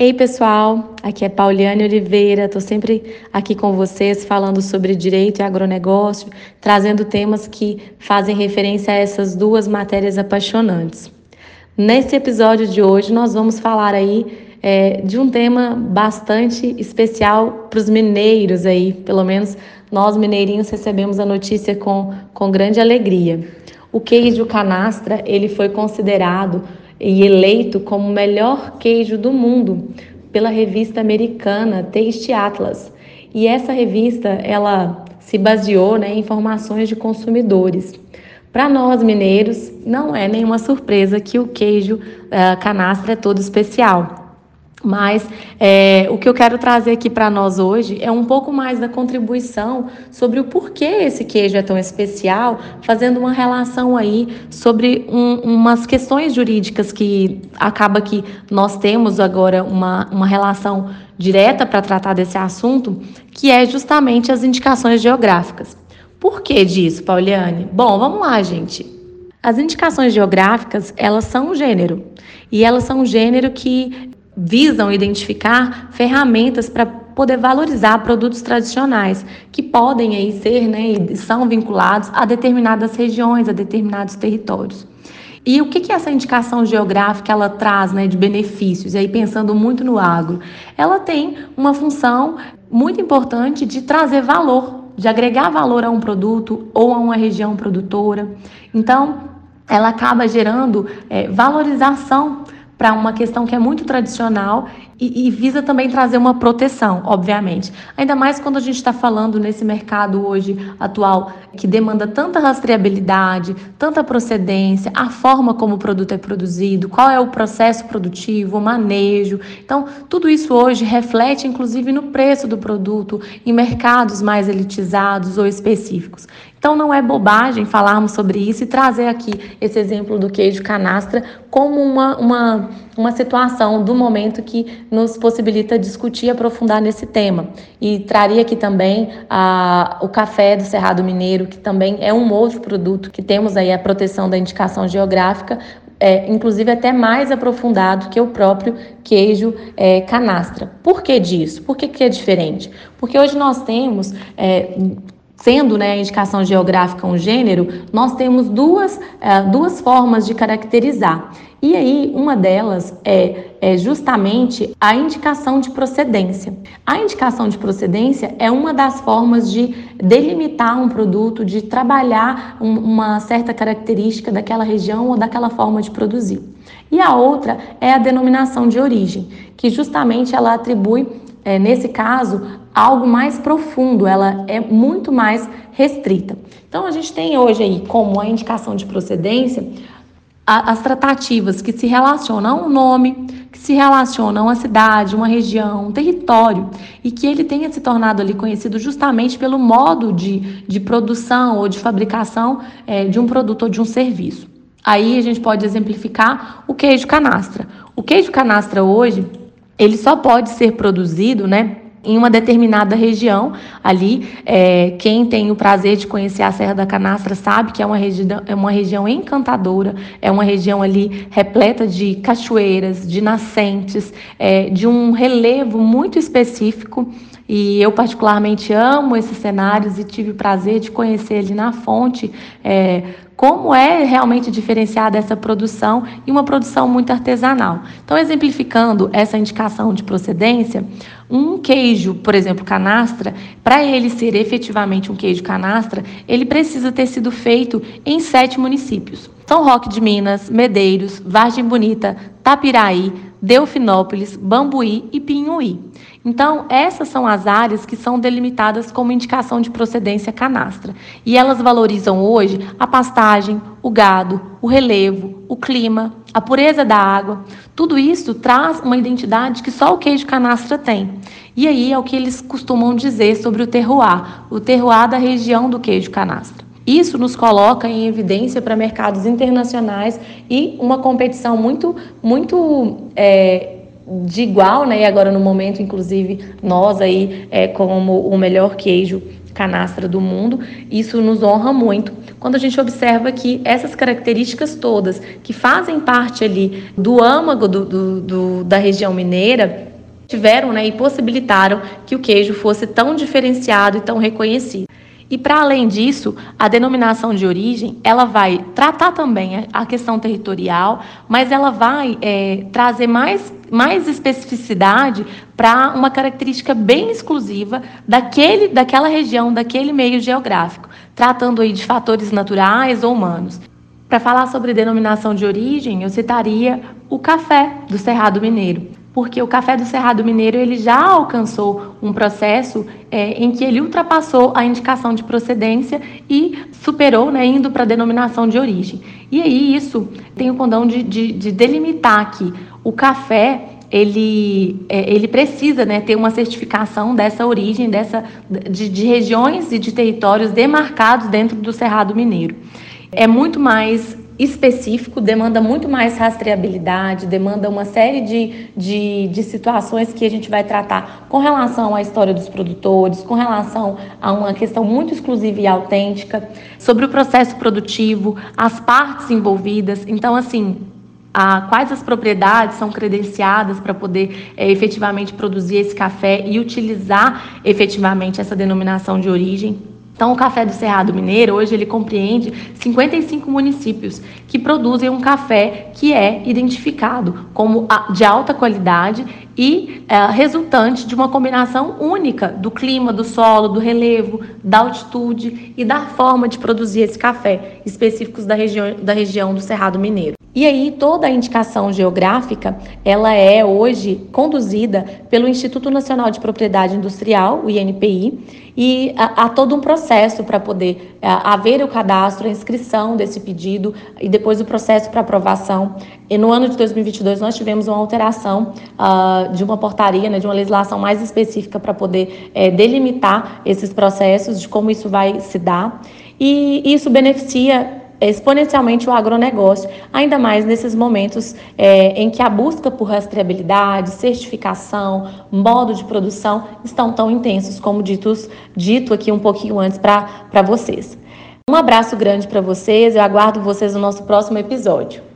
Ei pessoal, aqui é Pauliane Oliveira, estou sempre aqui com vocês falando sobre direito e agronegócio, trazendo temas que fazem referência a essas duas matérias apaixonantes. Nesse episódio de hoje nós vamos falar aí é, de um tema bastante especial para os mineiros aí, pelo menos nós mineirinhos recebemos a notícia com, com grande alegria. O queijo canastra ele foi considerado e eleito como melhor queijo do mundo pela revista americana Taste Atlas. E essa revista, ela se baseou né, em informações de consumidores. Para nós mineiros, não é nenhuma surpresa que o queijo uh, canastra é todo especial. Mas é, o que eu quero trazer aqui para nós hoje é um pouco mais da contribuição sobre o porquê esse queijo é tão especial, fazendo uma relação aí sobre um, umas questões jurídicas que acaba que nós temos agora uma, uma relação direta para tratar desse assunto, que é justamente as indicações geográficas. Por que disso, Pauliane? Bom, vamos lá, gente. As indicações geográficas, elas são um gênero. E elas são um gênero que visam identificar ferramentas para poder valorizar produtos tradicionais que podem aí ser, né, e são vinculados a determinadas regiões, a determinados territórios. E o que, que essa indicação geográfica ela traz né, de benefícios? E aí pensando muito no agro, ela tem uma função muito importante de trazer valor, de agregar valor a um produto ou a uma região produtora. Então, ela acaba gerando é, valorização para uma questão que é muito tradicional e, e, visa também trazer uma proteção, obviamente. Ainda mais quando a gente está falando nesse mercado hoje atual que demanda tanta rastreabilidade, tanta procedência, a forma como o produto é produzido, qual é o processo produtivo, o manejo. Então, tudo isso hoje reflete inclusive no preço do produto em mercados mais elitizados ou específicos. Então não é bobagem falarmos sobre isso e trazer aqui esse exemplo do queijo canastra como uma, uma, uma situação do momento que nos possibilita discutir e aprofundar nesse tema. E traria aqui também a, o café do Cerrado Mineiro, que também é um outro produto que temos aí a proteção da indicação geográfica, é, inclusive até mais aprofundado que o próprio queijo é, canastra. Por que disso? Por que, que é diferente? Porque hoje nós temos é, Sendo né, a indicação geográfica um gênero, nós temos duas, é, duas formas de caracterizar. E aí, uma delas é, é, justamente a indicação de procedência. A indicação de procedência é uma das formas de delimitar um produto, de trabalhar um, uma certa característica daquela região ou daquela forma de produzir. E a outra é a denominação de origem, que justamente ela atribui é, nesse caso, algo mais profundo, ela é muito mais restrita. Então, a gente tem hoje aí como a indicação de procedência a, as tratativas que se relacionam a um nome, que se relacionam a uma cidade, uma região, um território, e que ele tenha se tornado ali conhecido justamente pelo modo de, de produção ou de fabricação é, de um produto ou de um serviço. Aí a gente pode exemplificar o queijo canastra. O queijo canastra hoje, ele só pode ser produzido, né? Em uma determinada região, ali, é, quem tem o prazer de conhecer a Serra da Canastra sabe que é uma, regi é uma região encantadora, é uma região ali repleta de cachoeiras, de nascentes, é, de um relevo muito específico. E eu, particularmente, amo esses cenários e tive o prazer de conhecer ali na fonte é, como é realmente diferenciada essa produção e uma produção muito artesanal. Então, exemplificando essa indicação de procedência, um queijo, por exemplo, canastra, para ele ser efetivamente um queijo canastra, ele precisa ter sido feito em sete municípios. São Roque de Minas, Medeiros, Vargem Bonita, Tapiraí, Delfinópolis, Bambuí e Pinhuí. Então, essas são as áreas que são delimitadas como indicação de procedência canastra. E elas valorizam hoje a pastagem, o gado, o relevo, o clima, a pureza da água. Tudo isso traz uma identidade que só o queijo canastra tem. E aí é o que eles costumam dizer sobre o terroir, o terroir da região do queijo canastra. Isso nos coloca em evidência para mercados internacionais e uma competição muito, muito é, de igual, né? E agora no momento, inclusive, nós aí é, como o melhor queijo canastra do mundo, isso nos honra muito. Quando a gente observa que essas características todas que fazem parte ali do âmago do, do, do da região mineira tiveram né, e possibilitaram que o queijo fosse tão diferenciado e tão reconhecido. E para além disso, a denominação de origem ela vai tratar também a questão territorial, mas ela vai é, trazer mais, mais especificidade para uma característica bem exclusiva daquele, daquela região, daquele meio geográfico, tratando aí de fatores naturais ou humanos. Para falar sobre denominação de origem, eu citaria o café do Cerrado Mineiro porque o café do Cerrado Mineiro ele já alcançou um processo é, em que ele ultrapassou a indicação de procedência e superou, né, indo para a denominação de origem. E aí isso tem o condão de, de, de delimitar que o café ele, é, ele precisa né, ter uma certificação dessa origem, dessa, de, de regiões e de territórios demarcados dentro do Cerrado Mineiro. É muito mais específico, demanda muito mais rastreabilidade, demanda uma série de, de, de, situações que a gente vai tratar com relação à história dos produtores, com relação a uma questão muito exclusiva e autêntica, sobre o processo produtivo, as partes envolvidas. Então, assim, a, quais as propriedades são credenciadas para poder é, efetivamente produzir esse café e utilizar efetivamente essa denominação de origem. Então, o Café do Cerrado Mineiro, hoje, ele compreende 55 municípios que produzem um café que é identificado como de alta qualidade e é, resultante de uma combinação única do clima, do solo, do relevo, da altitude e da forma de produzir esse café, específicos da região, da região do Cerrado Mineiro. E aí toda a indicação geográfica, ela é hoje conduzida pelo Instituto Nacional de Propriedade Industrial, o INPI, e há, todo um processo para poder a, haver o cadastro, a inscrição desse pedido e depois o processo para aprovação. E no ano de 2022 nós tivemos uma alteração uh, de uma portaria, né, de uma legislação mais específica para poder é, delimitar esses processos, de como isso vai se dar. E isso beneficia exponencialmente o agronegócio, ainda mais nesses momentos é, em que a busca por rastreabilidade, certificação, modo de produção estão tão intensos, como ditos, dito aqui um pouquinho antes para vocês. Um abraço grande para vocês, eu aguardo vocês no nosso próximo episódio.